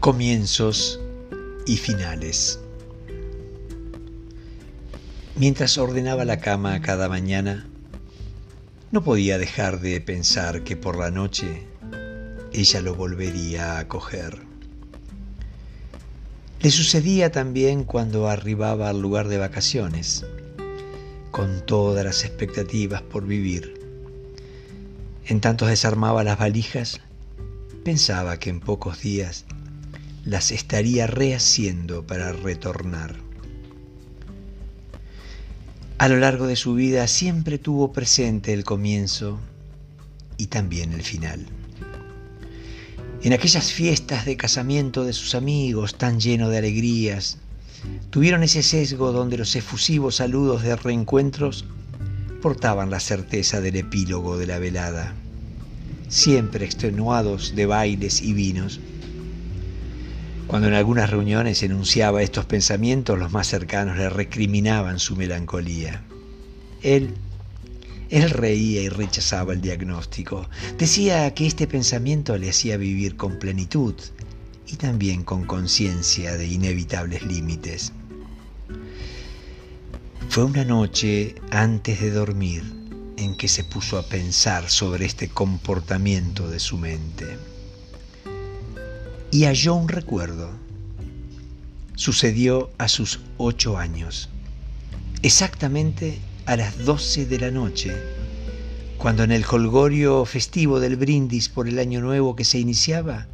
Comienzos y finales. Mientras ordenaba la cama cada mañana, no podía dejar de pensar que por la noche ella lo volvería a coger. Le sucedía también cuando arribaba al lugar de vacaciones, con todas las expectativas por vivir. En tanto desarmaba las valijas, pensaba que en pocos días las estaría rehaciendo para retornar. A lo largo de su vida siempre tuvo presente el comienzo y también el final. En aquellas fiestas de casamiento de sus amigos, tan lleno de alegrías, tuvieron ese sesgo donde los efusivos saludos de reencuentros portaban la certeza del epílogo de la velada, siempre extenuados de bailes y vinos. Cuando en algunas reuniones enunciaba estos pensamientos, los más cercanos le recriminaban su melancolía. Él, él reía y rechazaba el diagnóstico. Decía que este pensamiento le hacía vivir con plenitud y también con conciencia de inevitables límites. Fue una noche antes de dormir en que se puso a pensar sobre este comportamiento de su mente y halló un recuerdo. Sucedió a sus ocho años, exactamente a las doce de la noche, cuando en el holgorio festivo del brindis por el año nuevo que se iniciaba,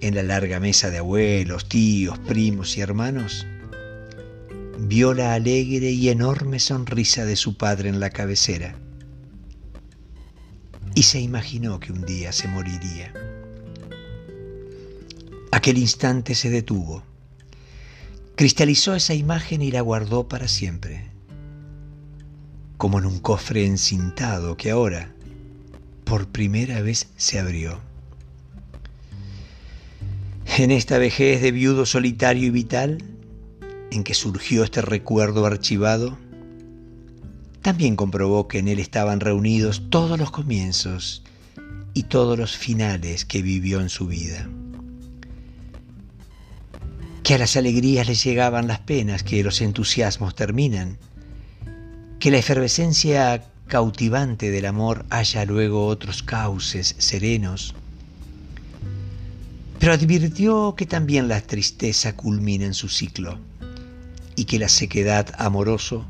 en la larga mesa de abuelos, tíos, primos y hermanos, vio la alegre y enorme sonrisa de su padre en la cabecera y se imaginó que un día se moriría. Aquel instante se detuvo. Cristalizó esa imagen y la guardó para siempre, como en un cofre encintado que ahora, por primera vez, se abrió. En esta vejez de viudo solitario y vital, en que surgió este recuerdo archivado, también comprobó que en él estaban reunidos todos los comienzos y todos los finales que vivió en su vida que a las alegrías les llegaban las penas, que los entusiasmos terminan, que la efervescencia cautivante del amor haya luego otros cauces serenos. Pero advirtió que también la tristeza culmina en su ciclo y que la sequedad amoroso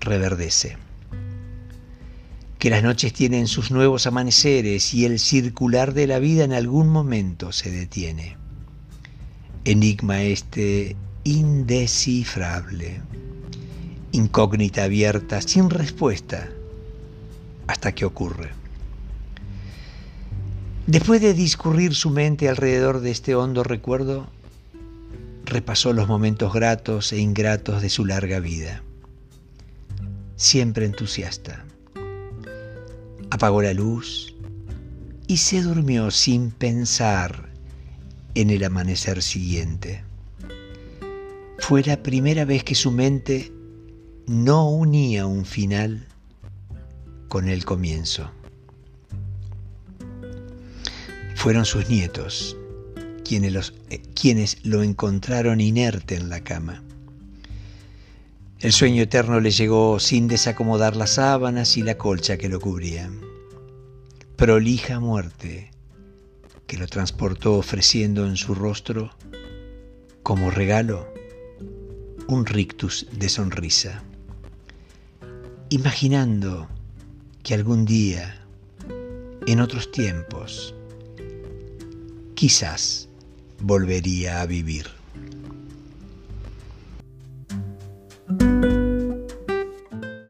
reverdece. Que las noches tienen sus nuevos amaneceres y el circular de la vida en algún momento se detiene enigma este indescifrable, incógnita abierta sin respuesta hasta que ocurre. Después de discurrir su mente alrededor de este hondo recuerdo, repasó los momentos gratos e ingratos de su larga vida. Siempre entusiasta. Apagó la luz y se durmió sin pensar en el amanecer siguiente. Fue la primera vez que su mente no unía un final con el comienzo. Fueron sus nietos quienes, eh, quienes lo encontraron inerte en la cama. El sueño eterno le llegó sin desacomodar las sábanas y la colcha que lo cubrían. Prolija muerte que lo transportó ofreciendo en su rostro, como regalo, un rictus de sonrisa, imaginando que algún día, en otros tiempos, quizás volvería a vivir.